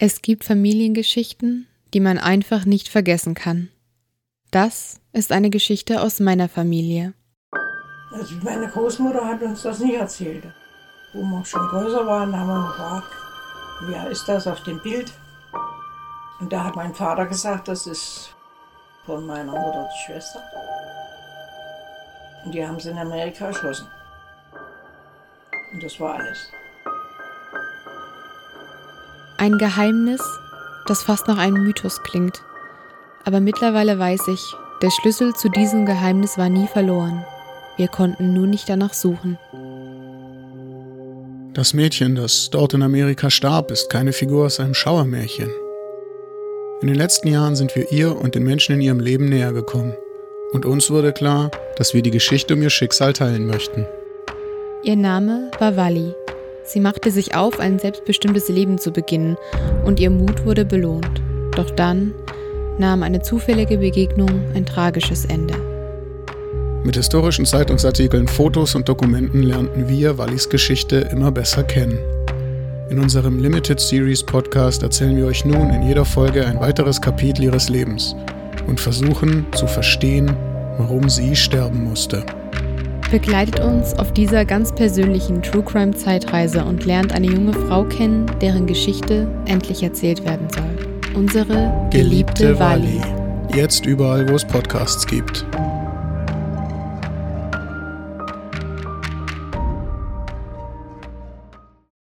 Es gibt Familiengeschichten, die man einfach nicht vergessen kann. Das ist eine Geschichte aus meiner Familie. Also meine Großmutter hat uns das nicht erzählt. Wo wir schon größer waren, haben wir gefragt, wer ist das auf dem Bild? Und da hat mein Vater gesagt, das ist von meiner Mutter die Schwester. Und die haben sie in Amerika erschossen. Und das war alles. Ein Geheimnis, das fast nach einem Mythos klingt. Aber mittlerweile weiß ich, der Schlüssel zu diesem Geheimnis war nie verloren. Wir konnten nur nicht danach suchen. Das Mädchen, das dort in Amerika starb, ist keine Figur aus einem Schauermärchen. In den letzten Jahren sind wir ihr und den Menschen in ihrem Leben näher gekommen. Und uns wurde klar, dass wir die Geschichte um ihr Schicksal teilen möchten. Ihr Name war Wally Sie machte sich auf, ein selbstbestimmtes Leben zu beginnen, und ihr Mut wurde belohnt. Doch dann nahm eine zufällige Begegnung ein tragisches Ende. Mit historischen Zeitungsartikeln, Fotos und Dokumenten lernten wir Wallis Geschichte immer besser kennen. In unserem Limited Series Podcast erzählen wir euch nun in jeder Folge ein weiteres Kapitel ihres Lebens und versuchen zu verstehen, warum sie sterben musste. Begleitet uns auf dieser ganz persönlichen True Crime Zeitreise und lernt eine junge Frau kennen, deren Geschichte endlich erzählt werden soll. Unsere geliebte, geliebte Wally. Jetzt überall, wo es Podcasts gibt.